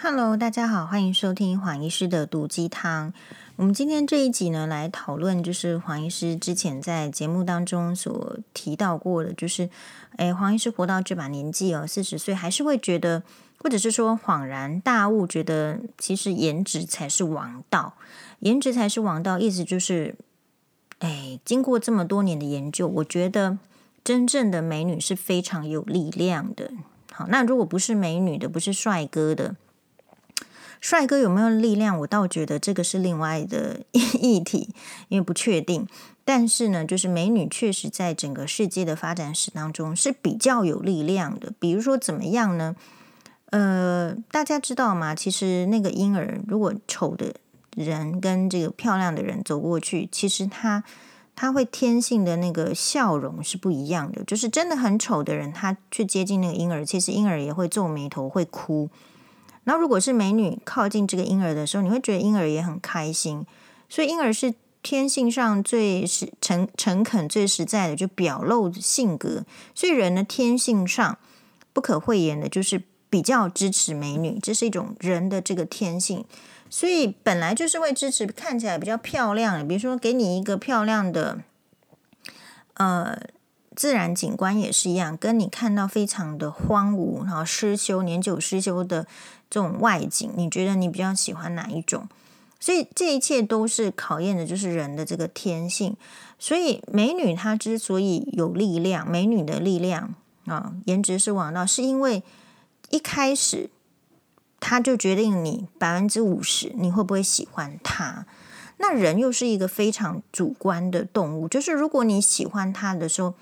Hello，大家好，欢迎收听黄医师的毒鸡汤。我们今天这一集呢，来讨论就是黄医师之前在节目当中所提到过的，就是，诶，黄医师活到这把年纪哦，四十岁还是会觉得，或者是说恍然大悟，觉得其实颜值才是王道，颜值才是王道，意思就是，诶，经过这么多年的研究，我觉得真正的美女是非常有力量的。好，那如果不是美女的，不是帅哥的。帅哥有没有力量？我倒觉得这个是另外的 议题，因为不确定。但是呢，就是美女确实在整个世界的发展史当中是比较有力量的。比如说怎么样呢？呃，大家知道吗？其实那个婴儿，如果丑的人跟这个漂亮的人走过去，其实他他会天性的那个笑容是不一样的。就是真的很丑的人，他去接近那个婴儿，其实婴儿也会皱眉头，会哭。那如果是美女靠近这个婴儿的时候，你会觉得婴儿也很开心。所以婴儿是天性上最实诚诚恳、最实在的，就表露性格。所以人的天性上不可讳言的，就是比较支持美女，这是一种人的这个天性。所以本来就是会支持看起来比较漂亮的，比如说给你一个漂亮的，呃。自然景观也是一样，跟你看到非常的荒芜，然后失修、年久失修的这种外景，你觉得你比较喜欢哪一种？所以这一切都是考验的，就是人的这个天性。所以美女她之所以有力量，美女的力量啊，颜值是王道，是因为一开始她就决定你百分之五十你会不会喜欢她。那人又是一个非常主观的动物，就是如果你喜欢他的时候。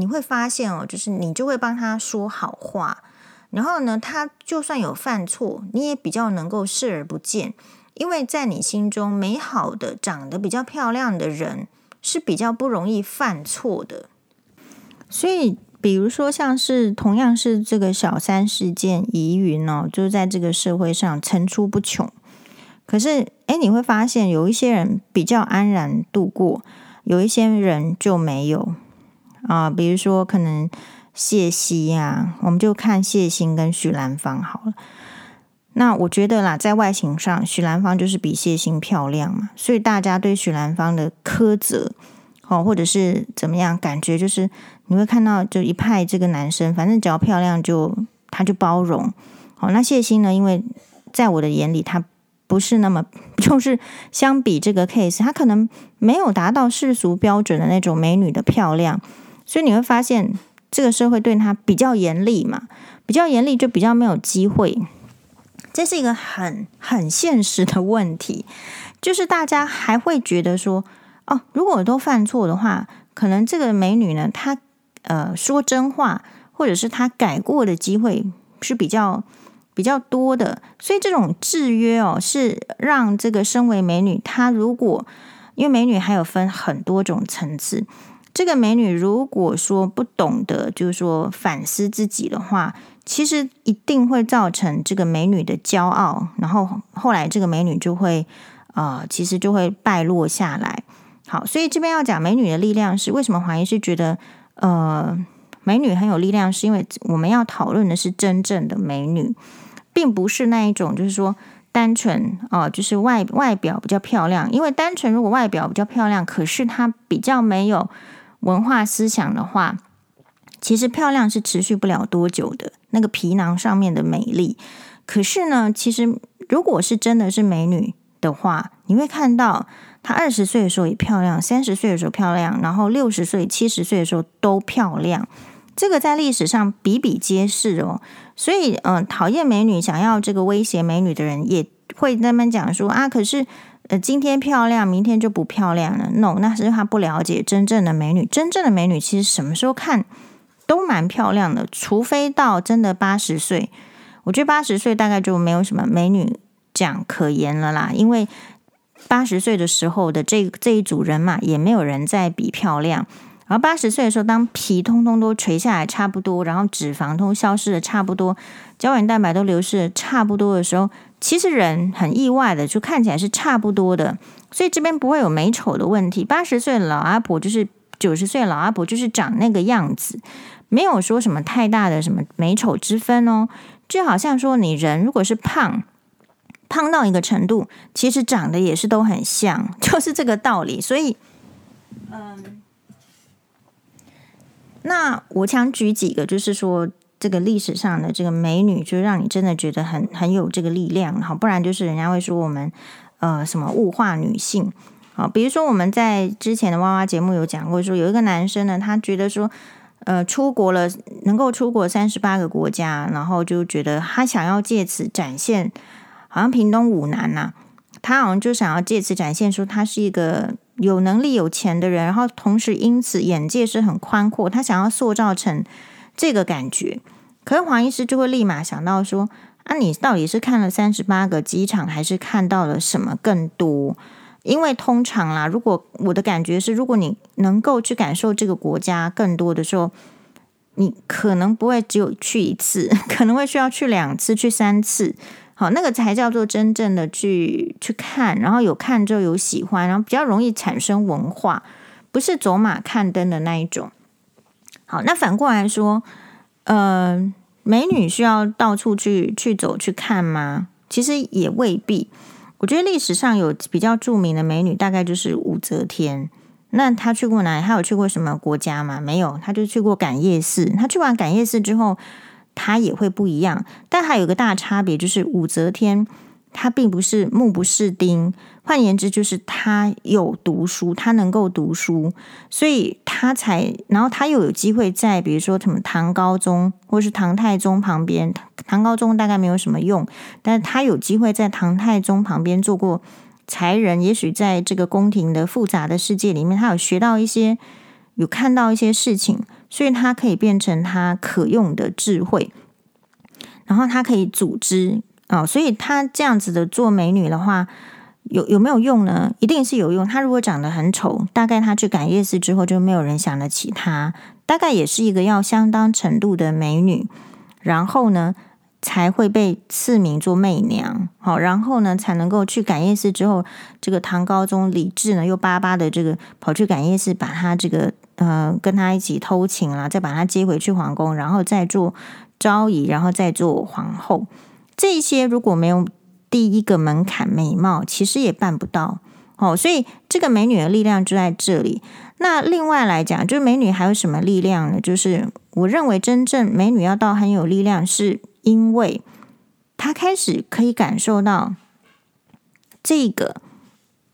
你会发现哦，就是你就会帮他说好话，然后呢，他就算有犯错，你也比较能够视而不见，因为在你心中，美好的、长得比较漂亮的人是比较不容易犯错的。所以，比如说像是同样是这个小三事件疑云哦，就在这个社会上层出不穷。可是，哎，你会发现有一些人比较安然度过，有一些人就没有。啊、比如说可能谢希呀，我们就看谢欣跟许兰芳好了。那我觉得啦，在外形上，许兰芳就是比谢欣漂亮嘛，所以大家对许兰芳的苛责，哦，或者是怎么样，感觉就是你会看到，就一派这个男生，反正只要漂亮就他就包容。哦，那谢欣呢，因为在我的眼里，他不是那么，就是相比这个 case，他可能没有达到世俗标准的那种美女的漂亮。所以你会发现，这个社会对他比较严厉嘛，比较严厉就比较没有机会。这是一个很很现实的问题，就是大家还会觉得说，哦，如果都犯错的话，可能这个美女呢，她呃说真话，或者是她改过的机会是比较比较多的。所以这种制约哦，是让这个身为美女，她如果因为美女还有分很多种层次。这个美女如果说不懂得，就是说反思自己的话，其实一定会造成这个美女的骄傲，然后后来这个美女就会，呃，其实就会败落下来。好，所以这边要讲美女的力量是为什么？华医是觉得，呃，美女很有力量，是因为我们要讨论的是真正的美女，并不是那一种，就是说单纯哦、就是外外表比较漂亮。因为单纯如果外表比较漂亮，可是她比较没有。文化思想的话，其实漂亮是持续不了多久的。那个皮囊上面的美丽，可是呢，其实如果是真的是美女的话，你会看到她二十岁的时候也漂亮，三十岁的时候漂亮，然后六十岁、七十岁的时候都漂亮。这个在历史上比比皆是哦。所以，嗯、讨厌美女、想要这个威胁美女的人，也会那么讲说啊，可是。呃，今天漂亮，明天就不漂亮了。No，那是他不了解真正的美女。真正的美女其实什么时候看都蛮漂亮的，除非到真的八十岁。我觉得八十岁大概就没有什么美女讲可言了啦，因为八十岁的时候的这这一组人嘛，也没有人在比漂亮。然后八十岁的时候，当皮通通都垂下来差不多，然后脂肪都消失的差不多，胶原蛋白都流失的差不多的时候。其实人很意外的，就看起来是差不多的，所以这边不会有美丑的问题。八十岁的老阿婆就是九十岁老阿婆，就是长那个样子，没有说什么太大的什么美丑之分哦。就好像说你人如果是胖，胖到一个程度，其实长得也是都很像，就是这个道理。所以，嗯，那我想举几个，就是说这个历史上的这个美女，就让你真的觉得很很有这个力量，好，不然就是人家会说我们呃什么物化女性。好，比如说我们在之前的娃娃节目有讲过，说有一个男生呢，他觉得说，呃，出国了能够出国三十八个国家，然后就觉得他想要借此展现，好像屏东五男呐、他好像就想要借此展现说他是一个有能力有钱的人，然后同时因此眼界是很宽阔，他想要塑造成这个感觉。可是黄医师就会立马想到说，啊，你到底是看了三十八个机场，还是看到了什么更多？因为通常啦，如果我的感觉是，如果你能够去感受这个国家更多的时候，你可能不会只有去一次，可能会需要去两次、去三次。好，那个才叫做真正的去去看，然后有看之后有喜欢，然后比较容易产生文化，不是走马看灯的那一种。好，那反过来说，呃，美女需要到处去去走去看吗？其实也未必。我觉得历史上有比较著名的美女，大概就是武则天。那她去过哪里？她有去过什么国家吗？没有，她就去过感业寺。她去完感业寺之后，她也会不一样。但还有一个大差别，就是武则天。他并不是目不识丁，换言之，就是他有读书，他能够读书，所以他才，然后他又有机会在，比如说什么唐高宗或是唐太宗旁边，唐高宗大概没有什么用，但是他有机会在唐太宗旁边做过才人，也许在这个宫廷的复杂的世界里面，他有学到一些，有看到一些事情，所以他可以变成他可用的智慧，然后他可以组织。哦，所以她这样子的做美女的话，有有没有用呢？一定是有用。她如果长得很丑，大概她去感业寺之后就没有人想得起她。大概也是一个要相当程度的美女，然后呢才会被赐名做媚娘。好，然后呢才能够去感业寺之后，这个唐高宗李治呢又巴巴的这个跑去感业寺，把她这个呃跟她一起偷情啦，再把她接回去皇宫，然后再做昭仪，然后再做皇后。这些如果没有第一个门槛美貌，其实也办不到哦。所以这个美女的力量就在这里。那另外来讲，就是美女还有什么力量呢？就是我认为真正美女要到很有力量，是因为她开始可以感受到这个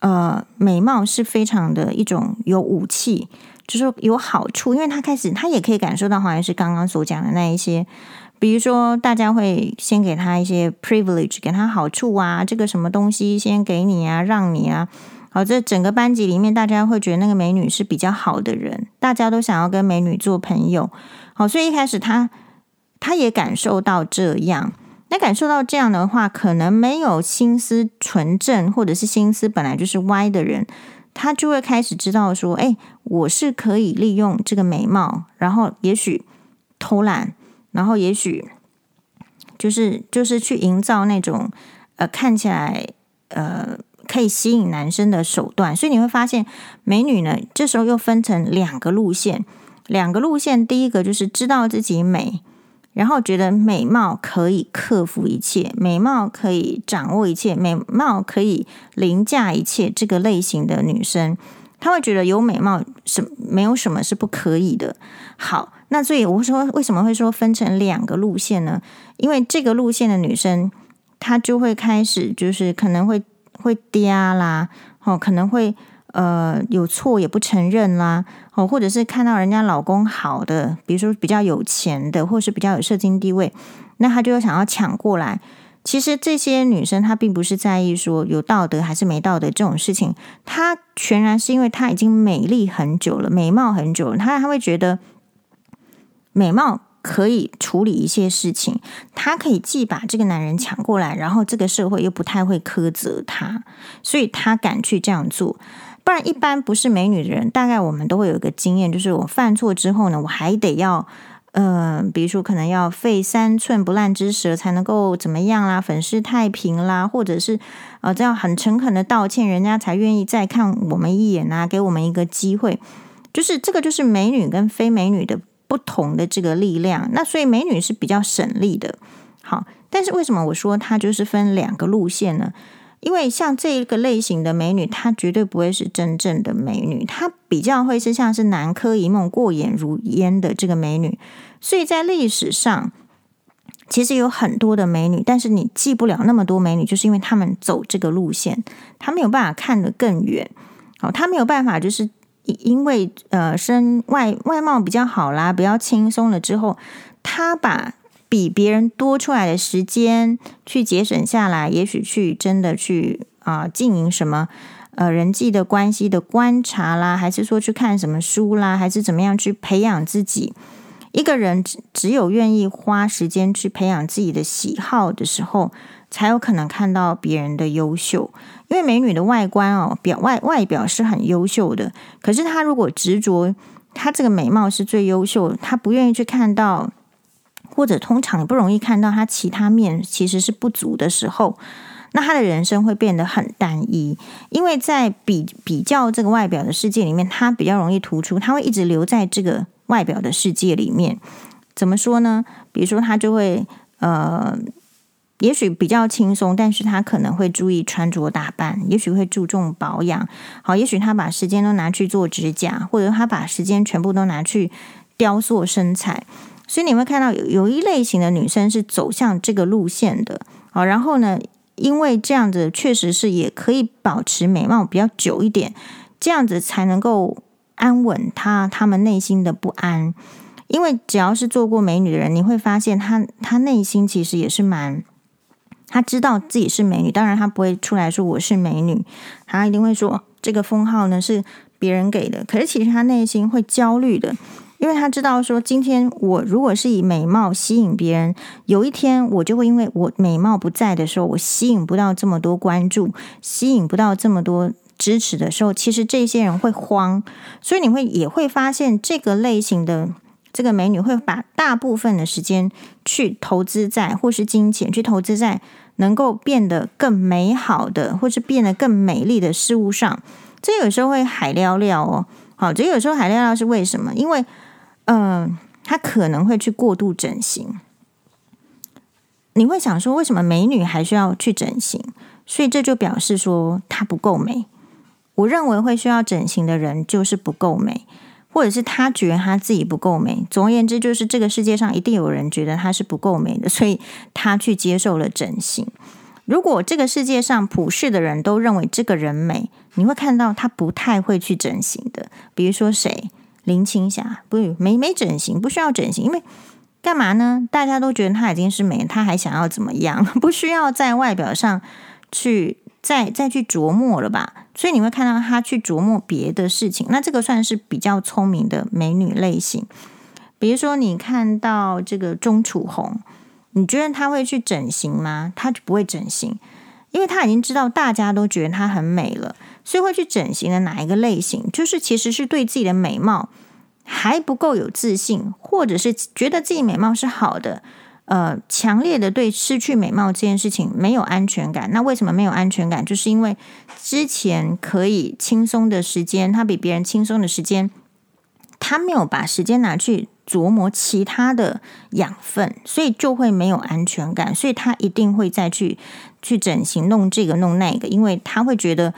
呃美貌是非常的一种有武器，就是有好处，因为她开始她也可以感受到，好像是刚刚所讲的那一些。比如说，大家会先给他一些 privilege，给他好处啊，这个什么东西先给你啊，让你啊。好，这整个班级里面，大家会觉得那个美女是比较好的人，大家都想要跟美女做朋友。好，所以一开始他他也感受到这样，那感受到这样的话，可能没有心思纯正，或者是心思本来就是歪的人，他就会开始知道说，哎，我是可以利用这个美貌，然后也许偷懒。然后也许就是就是去营造那种呃看起来呃可以吸引男生的手段，所以你会发现美女呢这时候又分成两个路线，两个路线，第一个就是知道自己美，然后觉得美貌可以克服一切，美貌可以掌握一切，美貌可以凌驾一切，这个类型的女生，她会觉得有美貌什没有什么是不可以的。好。那所以我说，为什么会说分成两个路线呢？因为这个路线的女生，她就会开始就是可能会会嗲啦，哦，可能会呃有错也不承认啦，哦，或者是看到人家老公好的，比如说比较有钱的，或是比较有社经地位，那她就想要抢过来。其实这些女生她并不是在意说有道德还是没道德这种事情，她全然是因为她已经美丽很久了，美貌很久了，她她会觉得。美貌可以处理一些事情，她可以既把这个男人抢过来，然后这个社会又不太会苛责她，所以她敢去这样做。不然，一般不是美女的人，大概我们都会有一个经验，就是我犯错之后呢，我还得要，呃，比如说可能要费三寸不烂之舌才能够怎么样啦，粉饰太平啦，或者是呃这样很诚恳的道歉，人家才愿意再看我们一眼啊，给我们一个机会。就是这个，就是美女跟非美女的。不同的这个力量，那所以美女是比较省力的。好，但是为什么我说它就是分两个路线呢？因为像这一个类型的美女，她绝对不会是真正的美女，她比较会是像是南柯一梦、过眼如烟的这个美女。所以在历史上，其实有很多的美女，但是你记不了那么多美女，就是因为她们走这个路线，她没有办法看得更远。好，她没有办法，就是因为呃身外外貌比较好啦，比较轻松了之后，他把。比别人多出来的时间去节省下来，也许去真的去啊、经营什么呃人际的关系的观察啦，还是说去看什么书啦，还是怎么样去培养自己？一个人只只有愿意花时间去培养自己的喜好的时候，才有可能看到别人的优秀。因为美女的外观哦，表外外表是很优秀的，可是她如果执着她这个美貌是最优秀的，她不愿意去看到。或者通常不容易看到她其他面其实是不足的时候，那她的人生会变得很单一，因为在比比较这个外表的世界里面，她比较容易突出，她会一直留在这个外表的世界里面。怎么说呢？比如说她就会呃，也许比较轻松，但是他可能会注意穿着打扮，也许会注重保养。好，也许他把时间都拿去做指甲，或者他把时间全部都拿去雕塑身材。所以你会看到有有一类型的女生是走向这个路线的，好，然后呢，因为这样子确实是也可以保持美貌比较久一点，这样子才能够安稳她她们内心的不安。因为只要是做过美女的人，你会发现她她内心其实也是蛮，她知道自己是美女，当然她不会出来说我是美女，她一定会说这个封号呢是别人给的，可是其实她内心会焦虑的。因为他知道说，今天我如果是以美貌吸引别人，有一天我就会因为我美貌不在的时候，我吸引不到这么多关注，吸引不到这么多支持的时候，其实这些人会慌。所以你会也会发现，这个类型的这个美女会把大部分的时间去投资在，或是金钱去投资在能够变得更美好的，或是变得更美丽的事物上。这有时候会海聊聊哦，好，这有时候海聊聊是为什么？因为嗯、呃，他可能会去过度整形。你会想说，为什么美女还需要去整形？所以这就表示说她不够美。我认为会需要整形的人就是不够美，或者是他觉得他自己不够美。总而言之，就是这个世界上一定有人觉得他是不够美的，所以他去接受了整形。如果这个世界上普世的人都认为这个人美，你会看到他不太会去整形的。比如说谁？林青霞不没没整形，不需要整形，因为干嘛呢？大家都觉得她已经是美，她还想要怎么样？不需要在外表上去再再去琢磨了吧？所以你会看到她去琢磨别的事情，那这个算是比较聪明的美女类型。比如说，你看到这个钟楚红，你觉得她会去整形吗？她就不会整形，因为她已经知道大家都觉得她很美了。所以会去整形的哪一个类型，就是其实是对自己的美貌还不够有自信，或者是觉得自己美貌是好的，呃，强烈的对失去美貌这件事情没有安全感。那为什么没有安全感？就是因为之前可以轻松的时间，他比别人轻松的时间，他没有把时间拿去琢磨其他的养分，所以就会没有安全感。所以他一定会再去去整形，弄这个弄那个，因为他会觉得。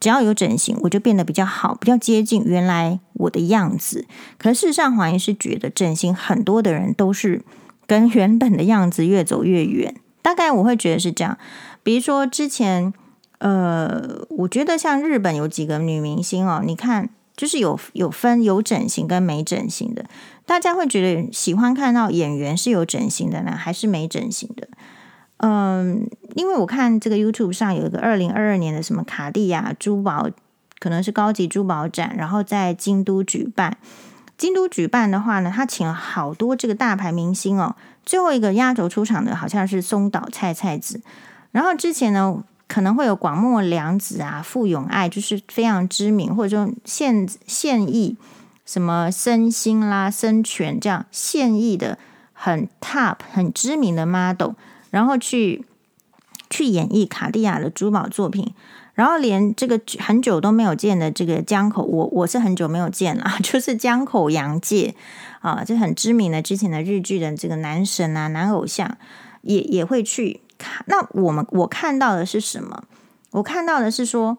只要有整形，我就变得比较好，比较接近原来我的样子。可事实上，黄医师觉得整形很多的人都是跟原本的样子越走越远。大概我会觉得是这样。比如说之前，呃，我觉得像日本有几个女明星哦，你看，就是有有分有整形跟没整形的。大家会觉得喜欢看到演员是有整形的呢，还是没整形的？嗯，因为我看这个 YouTube 上有一个二零二二年的什么卡地亚珠宝，可能是高级珠宝展，然后在京都举办。京都举办的话呢，他请了好多这个大牌明星哦。最后一个压轴出场的好像是松岛菜菜子，然后之前呢可能会有广末凉子啊、傅永爱，就是非常知名，或者说现现役什么森星啦、森泉这样现役的很 top 很知名的 model。然后去去演绎卡地亚的珠宝作品，然后连这个很久都没有见的这个江口，我我是很久没有见了，就是江口洋介啊，这很知名的之前的日剧的这个男神啊，男偶像也也会去看。那我们我看到的是什么？我看到的是说，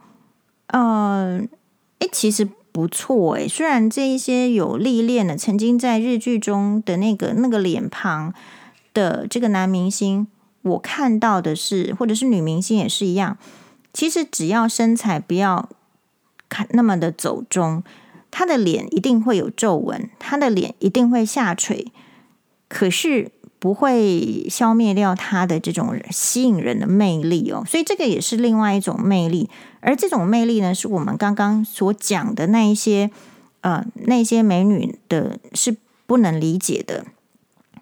呃，诶，其实不错诶。虽然这一些有历练的，曾经在日剧中的那个那个脸庞的这个男明星，我看到的是，或者是女明星也是一样。其实只要身材不要看那么的走中，他的脸一定会有皱纹，他的脸一定会下垂，可是不会消灭掉他的这种吸引人的魅力哦。所以这个也是另外一种魅力，而这种魅力呢，是我们刚刚所讲的那一些呃那些美女的是不能理解的。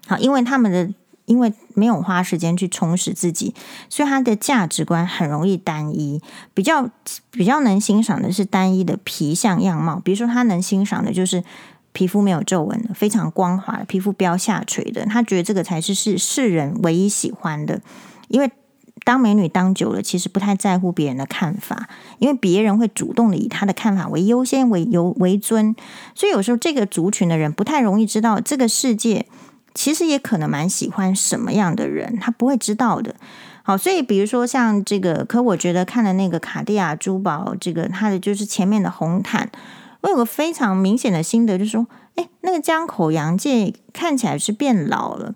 好，因为他们的。因为没有花时间去充实自己，所以他的价值观很容易单一。比较比较能欣赏的是单一的皮相样貌，比如说他能欣赏的就是皮肤没有皱纹的、非常光滑的皮肤不要下垂的，他觉得这个才是是世人唯一喜欢的。因为当美女当久了，其实不太在乎别人的看法，因为别人会主动的以他的看法为优先、为优为尊，所以有时候这个族群的人不太容易知道这个世界。其实也可能蛮喜欢什么样的人，他不会知道的。好，所以比如说像这个，可我觉得看的那个卡地亚珠宝，这个它的就是前面的红毯，我有个非常明显的心得，就是说，哎，那个江口洋介看起来是变老了，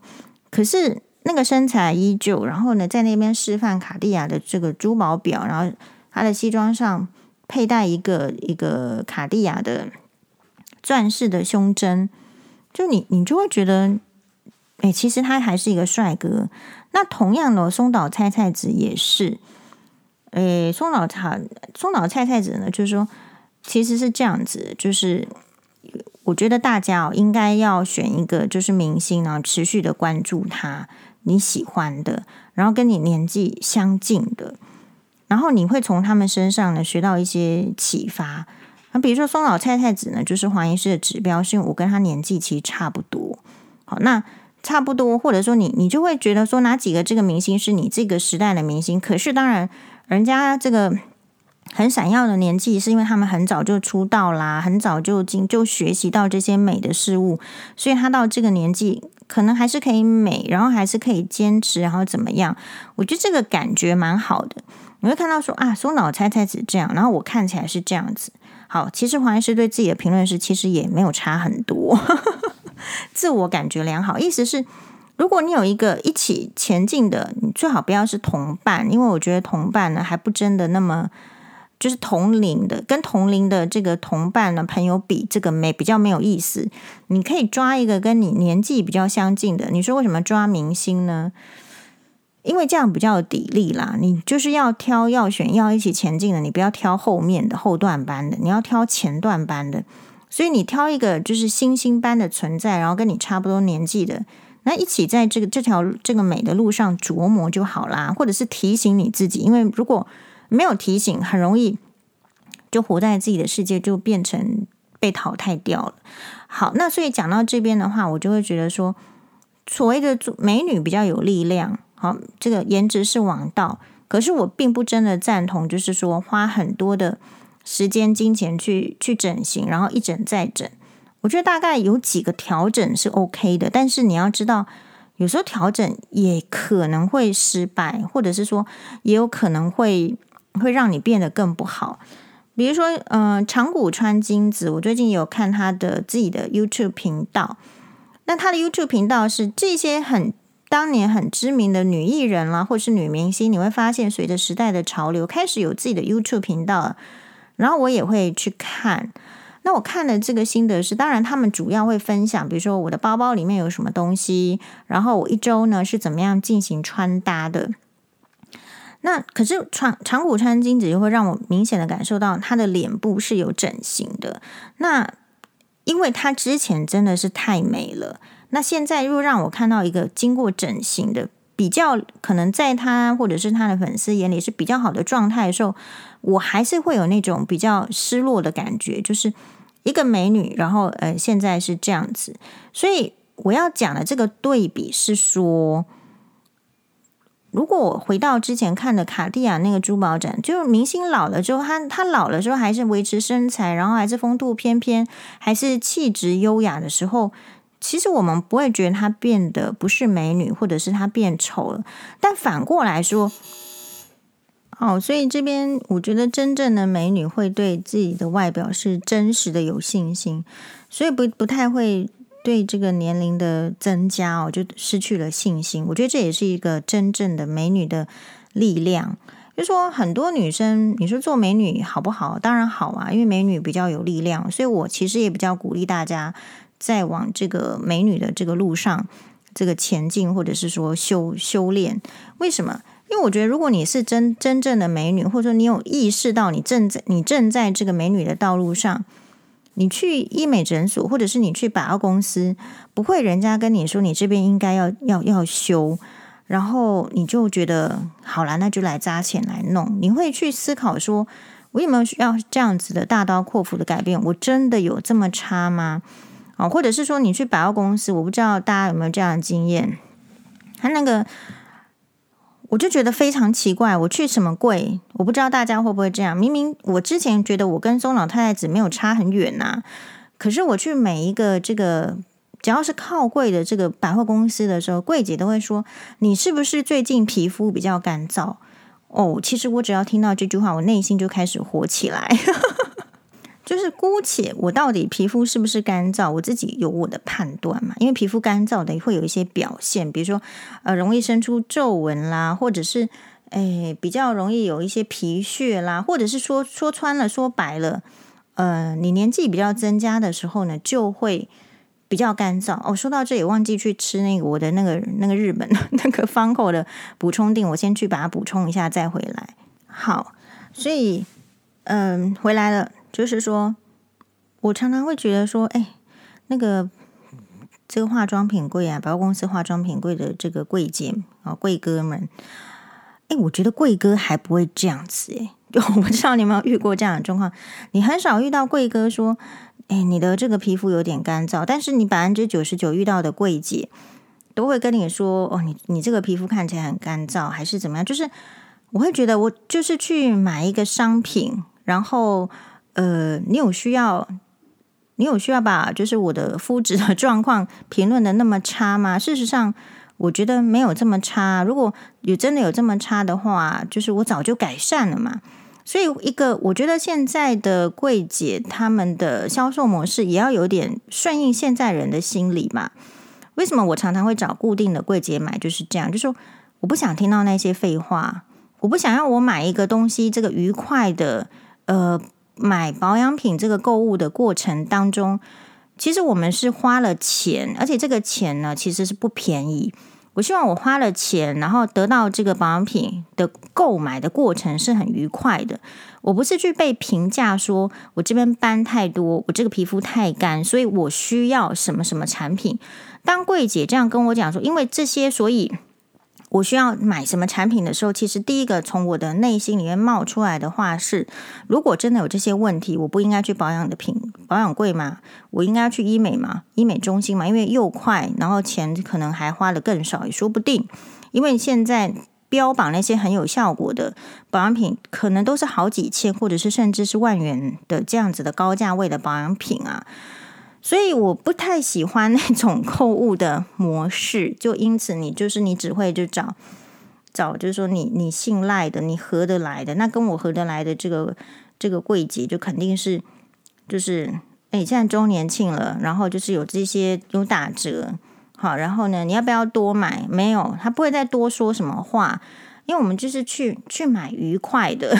可是那个身材依旧。然后呢，在那边示范卡地亚的这个珠宝表，然后他的西装上佩戴一个一个卡地亚的钻石的胸针，就你你就会觉得。哎，其实他还是一个帅哥。那同样的，松岛菜菜子也是。哎，松岛菜松岛菜菜子呢，就是说，其实是这样子，就是我觉得大家哦，应该要选一个就是明星，然后持续的关注他，你喜欢的，然后跟你年纪相近的，然后你会从他们身上呢学到一些启发。那比如说松岛菜菜子呢，就是黄医师的指标，是因为我跟他年纪其实差不多。好，那。差不多，或者说你你就会觉得说哪几个这个明星是你这个时代的明星？可是当然，人家这个很闪耀的年纪，是因为他们很早就出道啦，很早就经就学习到这些美的事物，所以他到这个年纪可能还是可以美，然后还是可以坚持，然后怎么样？我觉得这个感觉蛮好的。你会看到说啊，松岛菜菜子这样，然后我看起来是这样子。好，其实黄医师对自己的评论是，其实也没有差很多。自我感觉良好，意思是，如果你有一个一起前进的，你最好不要是同伴，因为我觉得同伴呢还不真的那么就是同龄的，跟同龄的这个同伴呢朋友比，这个没比较没有意思。你可以抓一个跟你年纪比较相近的。你说为什么抓明星呢？因为这样比较有底力啦。你就是要挑要选要一起前进的，你不要挑后面的后段班的，你要挑前段班的。所以你挑一个就是星星般的存在，然后跟你差不多年纪的，那一起在这个这条这个美的路上琢磨就好啦，或者是提醒你自己，因为如果没有提醒，很容易就活在自己的世界，就变成被淘汰掉了。好，那所以讲到这边的话，我就会觉得说，所谓的美女比较有力量，好，这个颜值是王道，可是我并不真的赞同，就是说花很多的。时间、金钱去去整形，然后一整再整，我觉得大概有几个调整是 OK 的，但是你要知道，有时候调整也可能会失败，或者是说也有可能会会让你变得更不好。比如说，嗯、长谷川金子，我最近有看他的自己的 YouTube 频道，那他的 YouTube 频道是这些很当年很知名的女艺人啦，或者是女明星，你会发现随着时代的潮流，开始有自己的 YouTube 频道。然后我也会去看，那我看的这个心得是，当然他们主要会分享，比如说我的包包里面有什么东西，然后我一周呢是怎么样进行穿搭的。那可是长长谷川京子就会让我明显的感受到她的脸部是有整形的，那因为她之前真的是太美了，那现在又让我看到一个经过整形的。比较可能在他或者是他的粉丝眼里是比较好的状态的时候，我还是会有那种比较失落的感觉，就是一个美女，然后呃现在是这样子，所以我要讲的这个对比是说，如果我回到之前看的卡地亚那个珠宝展，就是明星老了之后，他他老了之后还是维持身材，然后还是风度翩翩，还是气质优雅的时候。其实我们不会觉得她变得不是美女，或者是她变丑了。但反过来说，哦，所以这边我觉得真正的美女会对自己的外表是真实的有信心，所以不不太会对这个年龄的增加哦就失去了信心。我觉得这也是一个真正的美女的力量。就说很多女生，你说做美女好不好？当然好啊，因为美女比较有力量，所以我其实也比较鼓励大家。在往这个美女的这个路上，这个前进，或者是说修修炼，为什么？因为我觉得，如果你是真真正的美女，或者说你有意识到你正在你正在这个美女的道路上，你去医美诊所，或者是你去百货公司，不会人家跟你说你这边应该要要要修，然后你就觉得好了，那就来砸钱来弄。你会去思考说，我有没有需要这样子的大刀阔斧的改变？我真的有这么差吗？哦，或者是说你去百货公司，我不知道大家有没有这样的经验。他那个，我就觉得非常奇怪。我去什么柜，我不知道大家会不会这样。明明我之前觉得我跟松老太太子没有差很远呐，可是我去每一个这个只要是靠柜的这个百货公司的时候，柜姐都会说：“你是不是最近皮肤比较干燥？”哦，其实我只要听到这句话，我内心就开始火起来。就是姑且我到底皮肤是不是干燥，我自己有我的判断嘛。因为皮肤干燥的会有一些表现，比如说呃容易生出皱纹啦，或者是诶比较容易有一些皮屑啦，或者是说说穿了说白了，呃你年纪比较增加的时候呢，就会比较干燥。哦，说到这里忘记去吃那个我的那个那个日本的 那个方口的补充定，我先去把它补充一下再回来。好，所以嗯、回来了。就是说，我常常会觉得说，哎，那个这个化妆品柜啊，百货公司化妆品柜的这个柜姐啊，柜哥们，哎，我觉得柜哥还不会这样子，哎，我不知道你有没有遇过这样的状况，你很少遇到柜哥说，哎，你的这个皮肤有点干燥，但是你百分之九十九遇到的柜姐都会跟你说，哦，你你这个皮肤看起来很干燥，还是怎么样？就是我会觉得，我就是去买一个商品，然后。呃，你有需要，你有需要把就是我的肤质的状况评论的那么差吗？事实上，我觉得没有这么差。如果有真的有这么差的话，就是我早就改善了嘛。所以，一个我觉得现在的柜姐他们的销售模式也要有点顺应现在人的心理嘛。为什么我常常会找固定的柜姐买？就是这样，就是我不想听到那些废话，我不想要我买一个东西这个愉快的呃。买保养品这个购物的过程当中，其实我们是花了钱，而且这个钱呢，其实是不便宜。我希望我花了钱，然后得到这个保养品的购买的过程是很愉快的。我不是去被评价说我这边斑太多，我这个皮肤太干，所以我需要什么什么产品。当柜姐这样跟我讲说，因为这些，所以。我需要买什么产品的时候，其实第一个从我的内心里面冒出来的话是：如果真的有这些问题，我不应该去保养的品保养柜吗？我应该要去医美吗？医美中心吗？因为又快，然后钱可能还花得更少，也说不定。因为现在标榜那些很有效果的保养品，可能都是好几千，或者是甚至是万元的这样子的高价位的保养品啊。所以我不太喜欢那种购物的模式，就因此你就是你只会就找找，就是说你你信赖的，你合得来的，那跟我合得来的这个这个柜姐就肯定是就是哎，现在周年庆了，然后就是有这些有打折，好，然后呢，你要不要多买？没有，他不会再多说什么话，因为我们就是去去买愉快的，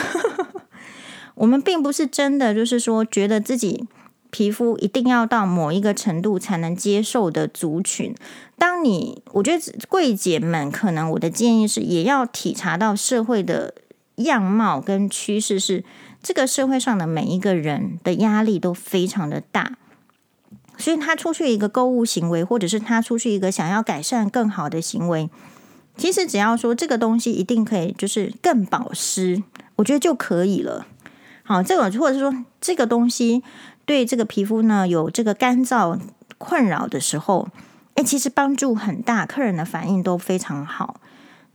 我们并不是真的就是说觉得自己。皮肤一定要到某一个程度才能接受的族群。当你，我觉得柜姐们可能我的建议是，也要体察到社会的样貌跟趋势是，这个社会上的每一个人的压力都非常的大，所以他出去一个购物行为，或者是他出去一个想要改善更好的行为，其实只要说这个东西一定可以，就是更保湿，我觉得就可以了。好，这个或者说这个东西。对这个皮肤呢，有这个干燥困扰的时候，诶，其实帮助很大，客人的反应都非常好，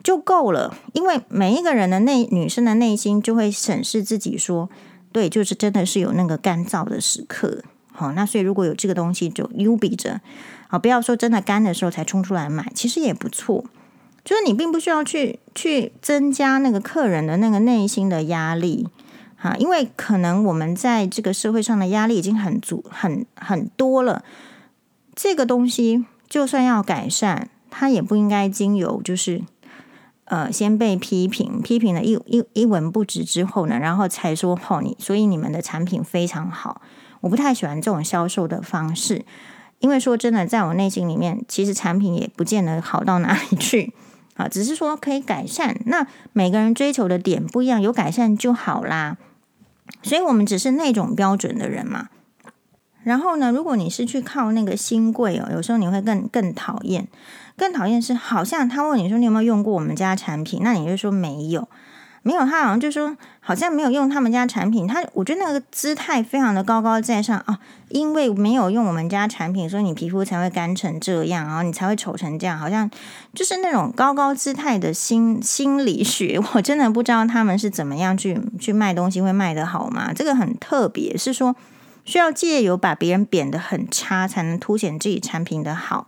就够了。因为每一个人的内女生的内心就会审视自己说，对，就是真的是有那个干燥的时刻。好，那所以如果有这个东西，就有比着啊，不要说真的干的时候才冲出来买，其实也不错。就是你并不需要去去增加那个客人的那个内心的压力，哈，因为可能我们在这个社会上的压力已经很足、很很多了。这个东西就算要改善，它也不应该经由就是呃先被批评，批评了一一一文不值之后呢，然后才说哦你，所以你们的产品非常好。我不太喜欢这种销售的方式，因为说真的，在我内心里面，其实产品也不见得好到哪里去。啊，只是说可以改善，那每个人追求的点不一样，有改善就好啦。所以我们只是那种标准的人嘛。然后呢，如果你是去靠那个新贵哦，有时候你会更更讨厌，更讨厌是好像他问你说你有没有用过我们家产品，那你就说没有。没有，他好像就说好像没有用他们家产品。他我觉得那个姿态非常的高高在上啊，因为没有用我们家产品，所以你皮肤才会干成这样，然后你才会丑成这样，好像就是那种高高姿态的心 心理学。我真的不知道他们是怎么样去去卖东西会卖得好吗？这个很特别，是说需要借由把别人贬得很差，才能凸显自己产品的好，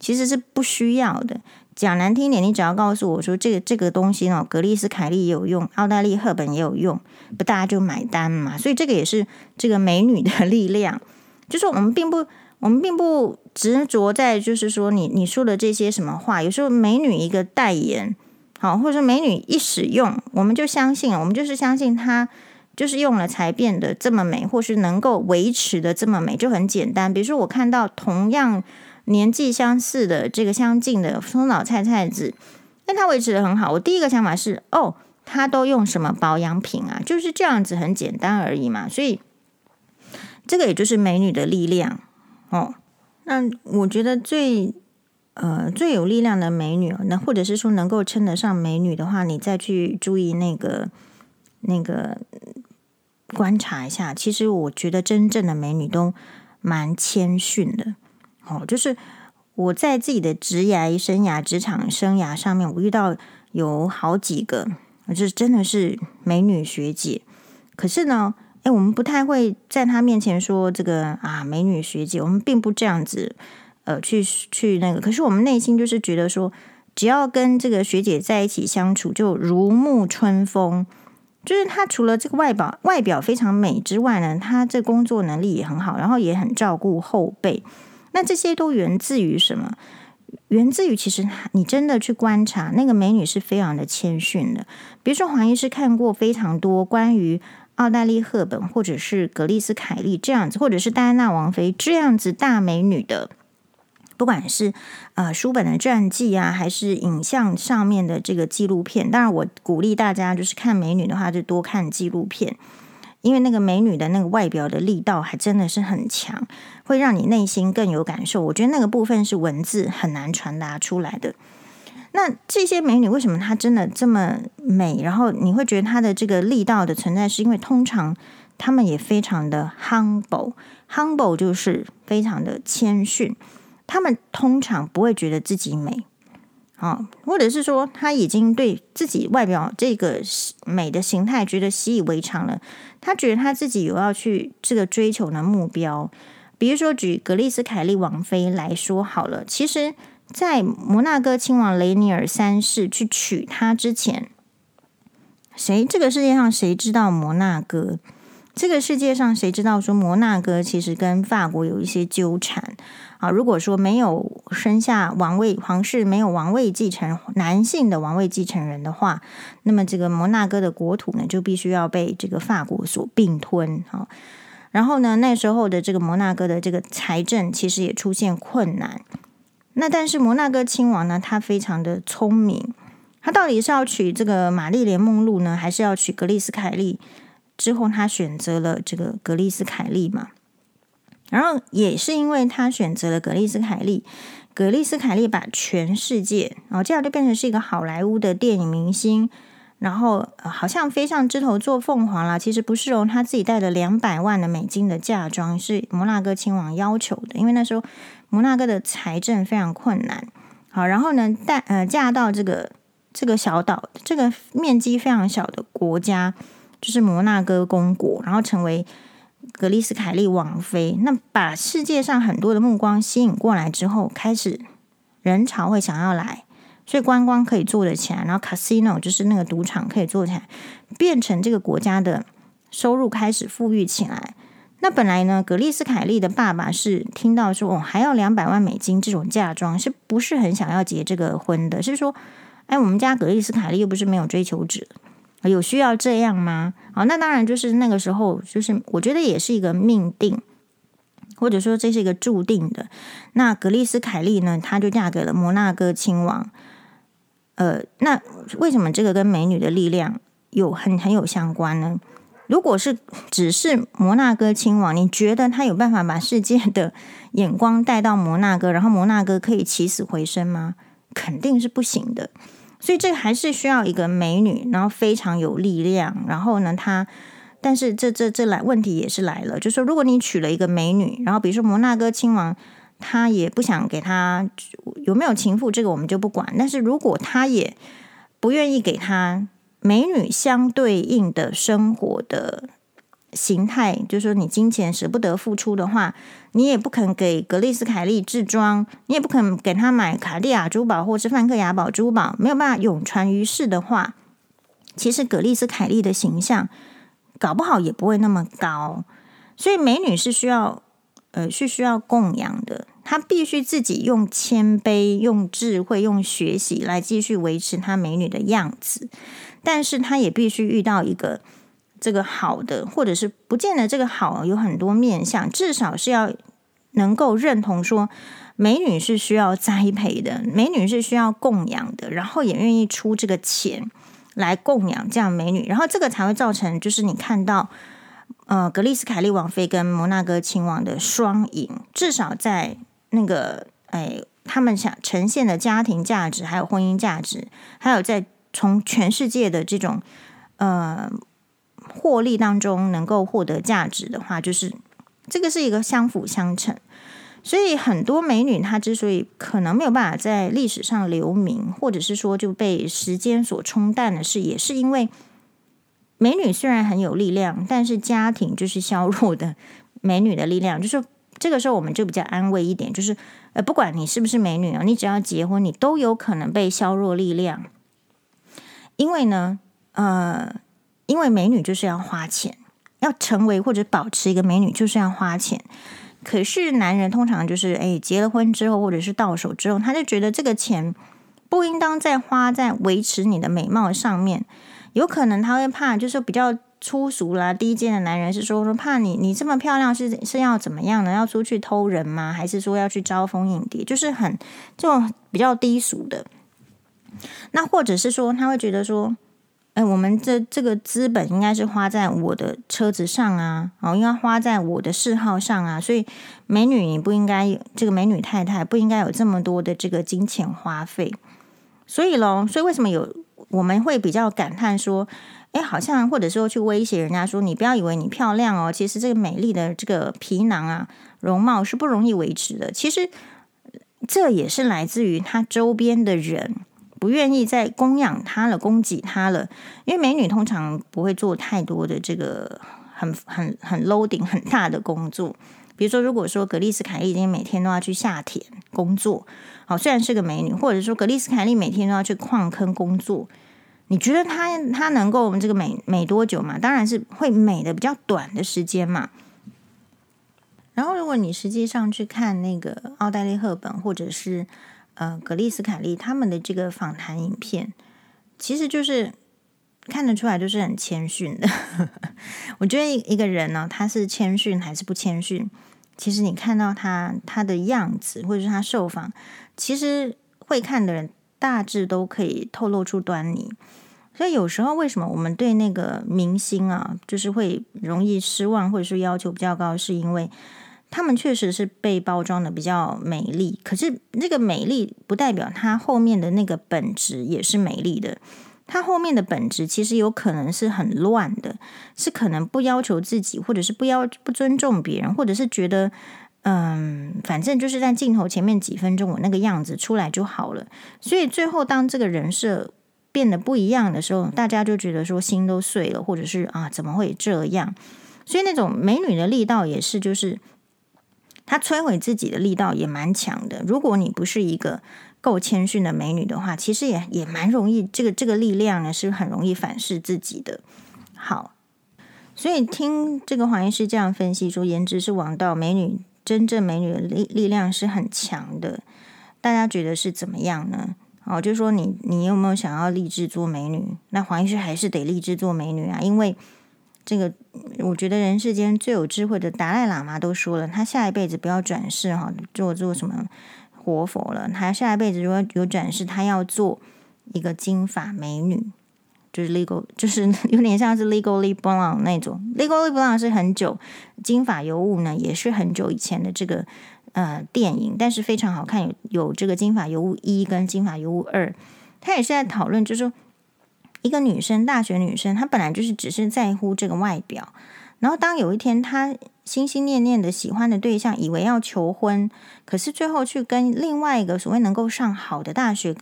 其实是不需要的。讲难听点，你只要告诉我说这个这个东西哦，格丽斯凯利也有用，奥黛丽赫本也有用，不大家就买单嘛。所以这个也是这个美女的力量，就是我们并不我们并不执着在就是说你你说的这些什么话，有时候美女一个代言，好，或者说美女一使用，我们就相信，我们就是相信她就是用了才变得这么美，或是能够维持的这么美，就很简单。比如说我看到同样。年纪相似的这个相近的松岛菜菜子，但他维持的很好。我第一个想法是，哦，他都用什么保养品啊？就是这样子，很简单而已嘛。所以这个也就是美女的力量哦。那我觉得最呃最有力量的美女，那或者是说能够称得上美女的话，你再去注意那个那个观察一下。其实我觉得真正的美女都蛮谦逊的。哦，就是我在自己的职涯生涯、职场生涯上面，我遇到有好几个，就是真的是美女学姐。可是呢，哎，我们不太会在她面前说这个啊，美女学姐，我们并不这样子，呃，去去那个。可是我们内心就是觉得说，只要跟这个学姐在一起相处，就如沐春风。就是她除了这个外表外表非常美之外呢，她这工作能力也很好，然后也很照顾后辈。那这些都源自于什么？源自于其实你真的去观察，那个美女是非常的谦逊的。比如说黄医师看过非常多关于奥黛丽·赫本或者是格丽斯·凯利这样子，或者是戴安娜王妃这样子大美女的，不管是呃书本的传记啊，还是影像上面的这个纪录片。当然，我鼓励大家就是看美女的话，就多看纪录片。因为那个美女的那个外表的力道还真的是很强，会让你内心更有感受。我觉得那个部分是文字很难传达出来的。那这些美女为什么她真的这么美？然后你会觉得她的这个力道的存在，是因为通常她们也非常的 humble，humble 就是非常的谦逊。她们通常不会觉得自己美。啊，或者是说他已经对自己外表这个美的形态觉得习以为常了，他觉得他自己有要去这个追求的目标。比如说举格丽斯凯利王妃来说好了，其实，在摩纳哥亲王雷尼尔三世去娶她之前，谁这个世界上谁知道摩纳哥？这个世界上谁知道说摩纳哥其实跟法国有一些纠缠啊？如果说没有生下王位皇室，没有王位继承男性的王位继承人的话，那么这个摩纳哥的国土呢，就必须要被这个法国所并吞啊。然后呢，那时候的这个摩纳哥的这个财政其实也出现困难。那但是摩纳哥亲王呢，他非常的聪明，他到底是要娶这个玛丽莲梦露呢，还是要娶格丽斯凯利？之后，他选择了这个格丽斯凯利嘛，然后也是因为他选择了格丽斯凯利，格丽斯凯利把全世界，然后这样就变成是一个好莱坞的电影明星，然后好像飞上枝头做凤凰了。其实不是哦，他自己带了两百万的美金的嫁妆，是摩纳哥亲王要求的，因为那时候摩纳哥的财政非常困难。好，然后呢，带呃嫁到这个这个小岛，这个面积非常小的国家。就是摩纳哥公国，然后成为格丽斯凯利王妃，那把世界上很多的目光吸引过来之后，开始人潮会想要来，所以观光可以做得起来，然后 casino 就是那个赌场可以做起来，变成这个国家的收入开始富裕起来。那本来呢，格丽斯凯利的爸爸是听到说哦，还要两百万美金这种嫁妆，是不是很想要结这个婚的？是说，哎，我们家格丽斯凯利又不是没有追求者，有需要这样吗？好，那当然就是那个时候，就是我觉得也是一个命定，或者说这是一个注定的。那格丽斯凯利呢，她就嫁给了摩纳哥亲王。呃，那为什么这个跟美女的力量有很很有相关呢？如果是只是摩纳哥亲王，你觉得他有办法把世界的眼光带到摩纳哥，然后摩纳哥可以起死回生吗？肯定是不行的。所以这个还是需要一个美女，然后非常有力量。然后呢，他但是这这这来问题也是来了，就是说如果你娶了一个美女，然后比如说摩纳哥亲王，他也不想给他有没有情妇，这个我们就不管。但是如果他也不愿意给他。美女相对应的生活的形态，就是说你金钱舍不得付出的话，你也不肯给格丽斯凯利置装，你也不肯给他买卡地亚珠宝或是梵克雅宝珠宝，没有办法永传于世的话，其实格丽斯凯利的形象搞不好也不会那么高。所以美女是需要，呃，是需要供养的，她必须自己用谦卑、用智慧、用学习来继续维持她美女的样子。但是她也必须遇到一个这个好的，或者是不见得这个好有很多面向，至少是要能够认同说美女是需要栽培的，美女是需要供养的，然后也愿意出这个钱来供养这样美女，然后这个才会造成就是你看到呃格丽斯凯利王妃跟摩纳哥亲王的双赢，至少在那个哎他们想呈现的家庭价值，还有婚姻价值，还有在。从全世界的这种呃获利当中能够获得价值的话，就是这个是一个相辅相成。所以很多美女她之所以可能没有办法在历史上留名，或者是说就被时间所冲淡的事，也是因为美女虽然很有力量，但是家庭就是削弱的美女的力量。就是这个时候我们就比较安慰一点，就是呃不管你是不是美女啊，你只要结婚，你都有可能被削弱力量。因为呢，呃，因为美女就是要花钱，要成为或者保持一个美女就是要花钱。可是男人通常就是，哎，结了婚之后或者是到手之后，他就觉得这个钱不应当再花在维持你的美貌上面。有可能他会怕，就是比较粗俗啦、低贱的男人是说，说怕你你这么漂亮是是要怎么样呢？要出去偷人吗？还是说要去招蜂引蝶？就是很这种比较低俗的。那或者是说，他会觉得说，哎，我们这这个资本应该是花在我的车子上啊，哦，应该花在我的嗜好上啊，所以美女你不应该有这个美女太太不应该有这么多的这个金钱花费。所以咯，所以为什么有我们会比较感叹说，哎，好像或者说去威胁人家说，你不要以为你漂亮哦，其实这个美丽的这个皮囊啊，容貌是不容易维持的。其实这也是来自于他周边的人。不愿意再供养她了，供给她了，因为美女通常不会做太多的这个很很很 loading 很大的工作。比如说，如果说格丽斯凯利今天每天都要去下田工作，好，虽然是个美女，或者说格丽斯凯利每天都要去矿坑工作，你觉得她她能够我们这个美美多久嘛？当然是会美的比较短的时间嘛。然后，如果你实际上去看那个奥黛丽·赫本，或者是呃，格丽斯凯利他们的这个访谈影片，其实就是看得出来，就是很谦逊的。我觉得一个人呢，他是谦逊还是不谦逊，其实你看到他他的样子，或者是他受访，其实会看的人大致都可以透露出端倪。所以有时候为什么我们对那个明星啊，就是会容易失望，或者是要求比较高，是因为。他们确实是被包装的比较美丽，可是那个美丽不代表它后面的那个本质也是美丽的。它后面的本质其实有可能是很乱的，是可能不要求自己，或者是不要不尊重别人，或者是觉得嗯，反正就是在镜头前面几分钟我那个样子出来就好了。所以最后当这个人设变得不一样的时候，大家就觉得说心都碎了，或者是啊怎么会这样？所以那种美女的力道也是，就是她摧毁自己的力道也蛮强的。如果你不是一个够谦逊的美女的话，其实也也蛮容易，这个这个力量呢是很容易反噬自己的。好，所以听这个黄医师这样分析说，颜值是王道，美女真正美女的力力量是很强的。大家觉得是怎么样呢？哦，就说你你有没有想要立志做美女？那黄医师还是得立志做美女啊，因为这个我觉得人世间最有智慧的达赖喇嘛都说了，他下一辈子不要转世哈，做做什么。活佛了，他下一辈子如果有转世，他要做一个金发美女，就是 legal，就是 有点像是 legally blonde 那种。legally blonde 是很久，金发尤物呢也是很久以前的这个呃电影，但是非常好看，有有这个金发尤物一跟金发尤物二，他也是在讨论，就是说一个女生，大学女生，她本来就是只是在乎这个外表，然后当有一天她。心心念念的喜欢的对象，以为要求婚，可是最后去跟另外一个所谓能够上好的大学，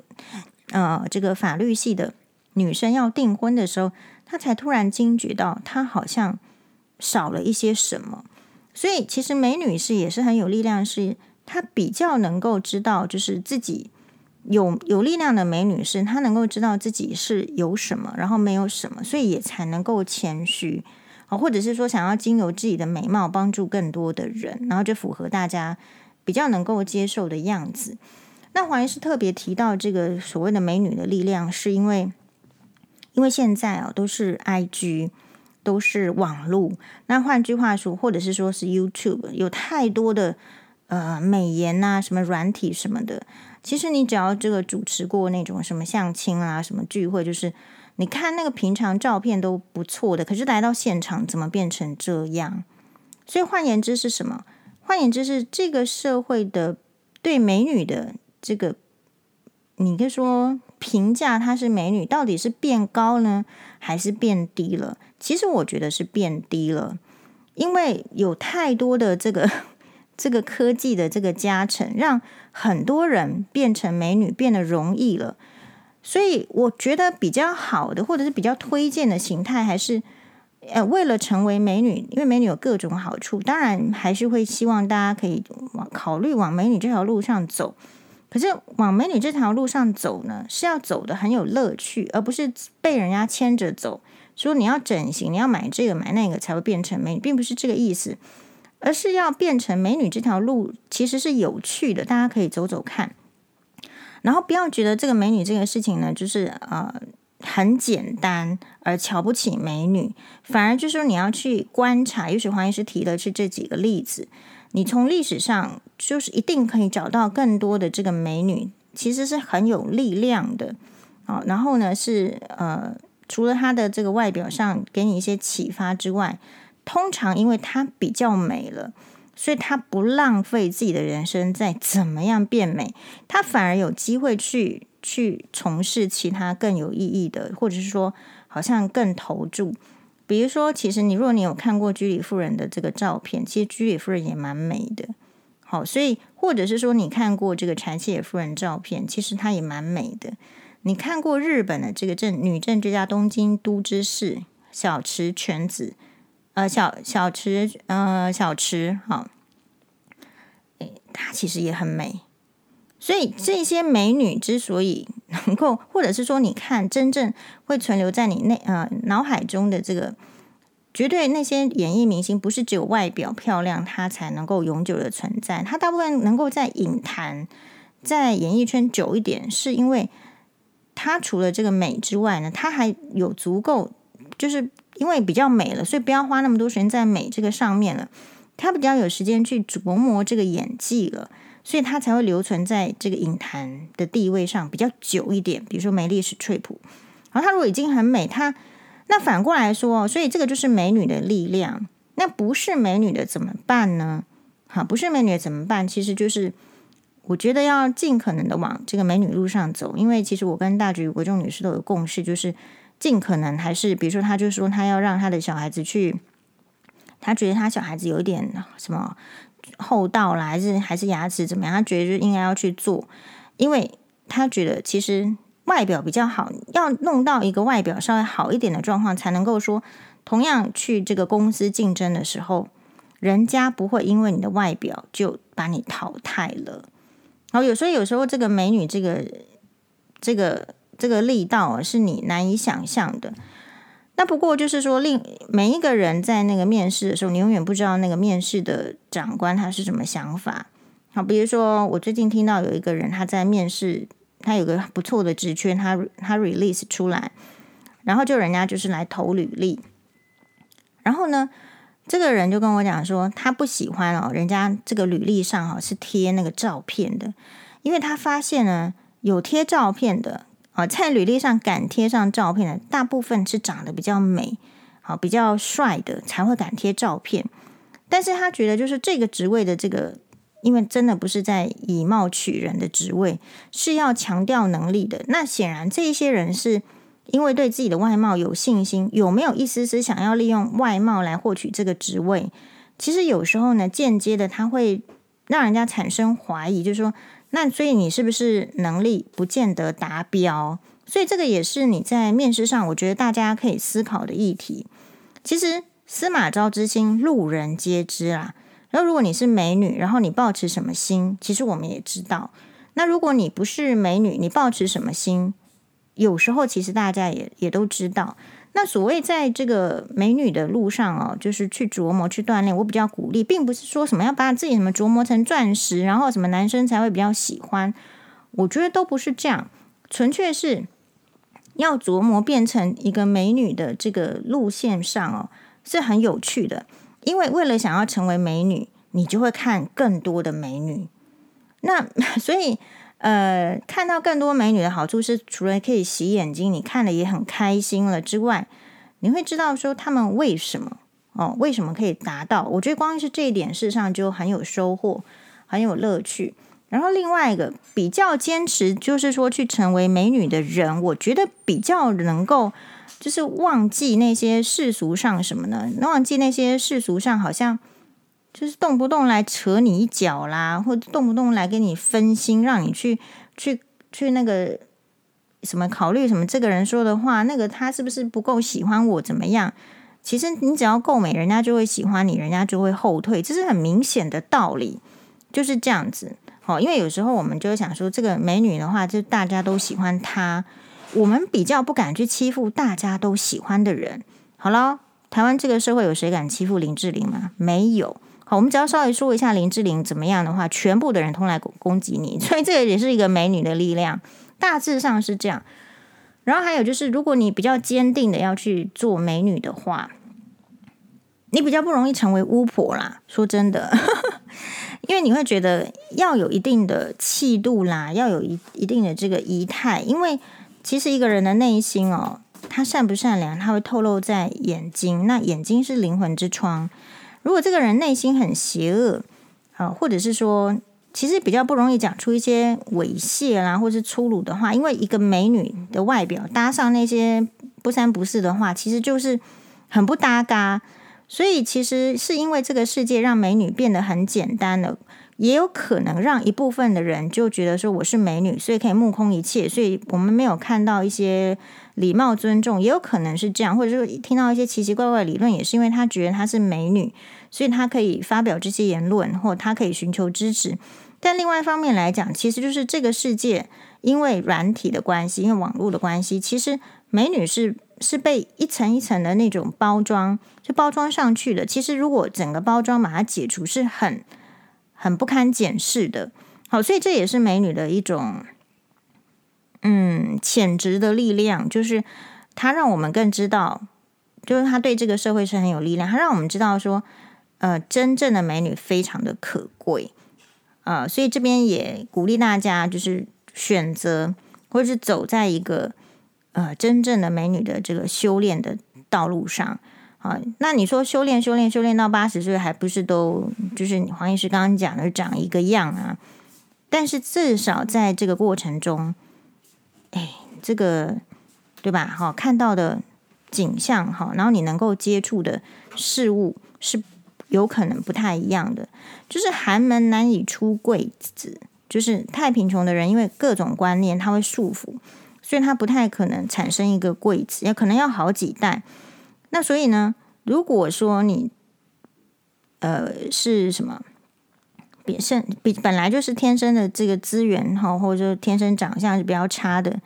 呃，这个法律系的女生要订婚的时候，他才突然惊觉到，他好像少了一些什么。所以，其实梅女士也是很有力量，是她比较能够知道，就是自己有有力量的美女士，她能够知道自己是有什么，然后没有什么，所以也才能够谦虚啊。或者是说想要经由自己的美貌帮助更多的人，然后就符合大家比较能够接受的样子。那黄医师特别提到这个所谓的美女的力量，是因为因为现在啊都是 IG，都是网络。那换句话说，或者是说是 YouTube，有太多的呃美颜啊，什么软体什么的。其实你只要这个主持过那种什么相亲啊，什么聚会，就是。你看那个平常照片都不错的，可是来到现场怎么变成这样？所以换言之是什么？换言之是这个社会的对美女的这个，你可以说评价她是美女，到底是变高呢，还是变低了？其实我觉得是变低了，因为有太多的这个这个科技的这个加成，让很多人变成美女变得容易了。所以我觉得比较好的，或者是比较推荐的形态，还是呃，为了成为美女，因为美女有各种好处，当然还是会希望大家可以往考虑往美女这条路上走。可是往美女这条路上走呢，是要走得很有乐趣，而不是被人家牵着走。说你要整形，你要买这个买那个才会变成美女，并不是这个意思，而是要变成美女这条路其实是有趣的，大家可以走走看。然后不要觉得这个美女这个事情呢，就是呃很简单而瞧不起美女，反而就是说你要去观察。也许黄医师提的是这几个例子，你从历史上就是一定可以找到更多的这个美女，其实是很有力量的啊。然后呢是呃除了她的这个外表上给你一些启发之外，通常因为她比较美了。所以他不浪费自己的人生在怎么样变美，他反而有机会去去从事其他更有意义的，或者是说好像更投注。比如说，其实你如果你有看过居里夫人的这个照片，其实居里夫人也蛮美的。好，所以或者是说你看过这个柴切夫人照片，其实她也蛮美的。你看过日本的这个政女政治家东京都知事小池全子。呃，小小池，呃，小池，好，诶，她其实也很美。所以这些美女之所以能够，或者是说，你看真正会存留在你内呃脑海中的这个，绝对那些演艺明星不是只有外表漂亮，她才能够永久的存在。她大部分能够在影坛、在演艺圈久一点，是因为她除了这个美之外呢，她还有足够，就是。因为比较美了，所以不要花那么多时间在美这个上面了。他比较有时间去琢磨这个演技了，所以他才会留存在这个影坛的地位上比较久一点。比如说梅丽史翠普，然后他如果已经很美，他那反过来说，所以这个就是美女的力量。那不是美女的怎么办呢？好，不是美女的怎么办？其实就是我觉得要尽可能的往这个美女路上走，因为其实我跟大橘国仲女士都有共识，就是。尽可能还是，比如说，他就说他要让他的小孩子去，他觉得他小孩子有一点什么厚道啦，还是还是牙齿怎么样？他觉得就应该要去做，因为他觉得其实外表比较好，要弄到一个外表稍微好一点的状况，才能够说同样去这个公司竞争的时候，人家不会因为你的外表就把你淘汰了。然后，有时候有时候这个美女这个这个这个力道是你难以想象的。那不过就是说，另每一个人在那个面试的时候，你永远不知道那个面试的长官他是什么想法。好，比如说我最近听到有一个人他在面试，他有个不错的职缺，他他 release 出来，然后就人家就是来投履历，然后呢，这个人就跟我讲说，他不喜欢哦，人家这个履历上哈是贴那个照片的，因为他发现呢，有贴照片的。啊，在履历上敢贴上照片的，大部分是长得比较美、好比较帅的才会敢贴照片。但是他觉得，就是这个职位的这个，因为真的不是在以貌取人的职位，是要强调能力的。那显然，这一些人是因为对自己的外貌有信心，有没有一丝丝想要利用外貌来获取这个职位？其实有时候呢，间接的他会让人家产生怀疑，就是说。那所以你是不是能力不见得达标？所以这个也是你在面试上，我觉得大家可以思考的议题。其实司马昭之心，路人皆知啦。然后如果你是美女，然后你抱持什么心，其实我们也知道。那如果你不是美女，你抱持什么心，有时候其实大家也也都知道。那所谓在这个美女的路上哦，就是去琢磨、去锻炼。我比较鼓励，并不是说什么要把自己什么琢磨成钻石，然后什么男生才会比较喜欢。我觉得都不是这样，纯粹是要琢磨变成一个美女的这个路线上哦，是很有趣的。因为为了想要成为美女，你就会看更多的美女。那 所以。呃，看到更多美女的好处是，除了可以洗眼睛，你看了也很开心了之外，你会知道说他们为什么哦，为什么可以达到？我觉得光是这一点，事实上就很有收获，很有乐趣。然后另外一个比较坚持，就是说去成为美女的人，我觉得比较能够就是忘记那些世俗上什么呢？忘记那些世俗上好像。就是动不动来扯你一脚啦，或者动不动来给你分心，让你去去去那个什么考虑什么这个人说的话，那个他是不是不够喜欢我怎么样？其实你只要够美，人家就会喜欢你，人家就会后退，这是很明显的道理，就是这样子。好，因为有时候我们就想说，这个美女的话，就大家都喜欢她，我们比较不敢去欺负大家都喜欢的人。好了，台湾这个社会有谁敢欺负林志玲吗？没有。好，我们只要稍微说一下林志玲怎么样的话，全部的人通来攻击你，所以这个也是一个美女的力量，大致上是这样。然后还有就是，如果你比较坚定的要去做美女的话，你比较不容易成为巫婆啦。说真的，因为你会觉得要有一定的气度啦，要有一一定的这个仪态，因为其实一个人的内心哦，他善不善良，他会透露在眼睛，那眼睛是灵魂之窗。如果这个人内心很邪恶，啊，或者是说，其实比较不容易讲出一些猥亵啦，或是粗鲁的话，因为一个美女的外表搭上那些不三不四的话，其实就是很不搭嘎。所以，其实是因为这个世界让美女变得很简单了，也有可能让一部分的人就觉得说我是美女，所以可以目空一切，所以我们没有看到一些。礼貌尊重也有可能是这样，或者是听到一些奇奇怪怪的理论，也是因为他觉得她是美女，所以他可以发表这些言论，或他可以寻求支持。但另外一方面来讲，其实就是这个世界因为软体的关系，因为网络的关系，其实美女是是被一层一层的那种包装就包装上去的。其实如果整个包装把它解除，是很很不堪检视的。好，所以这也是美女的一种。嗯，潜质的力量就是它让我们更知道，就是它对这个社会是很有力量。它让我们知道说，呃，真正的美女非常的可贵，呃，所以这边也鼓励大家，就是选择或者是走在一个呃真正的美女的这个修炼的道路上啊，那你说修炼修炼修炼到八十岁，还不是都就是黄医师刚刚讲的长一个样啊？但是至少在这个过程中。哎，这个对吧？哈，看到的景象哈，然后你能够接触的事物是有可能不太一样的。就是寒门难以出贵子，就是太贫穷的人，因为各种观念他会束缚，所以他不太可能产生一个贵子，也可能要好几代。那所以呢，如果说你呃是什么，比生比本来就是天生的这个资源哈，或者天生长相是比较差的。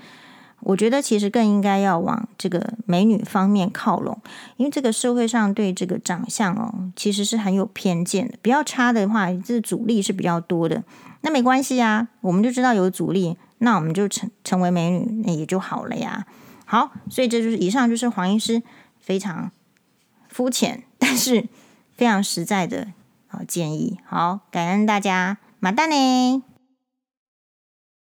我觉得其实更应该要往这个美女方面靠拢，因为这个社会上对这个长相哦，其实是很有偏见的。比较差的话，这阻力是比较多的。那没关系啊，我们就知道有阻力，那我们就成成为美女，那也就好了呀。好，所以这就是以上就是黄医师非常肤浅，但是非常实在的好建议。好，感恩大家，马蛋呢。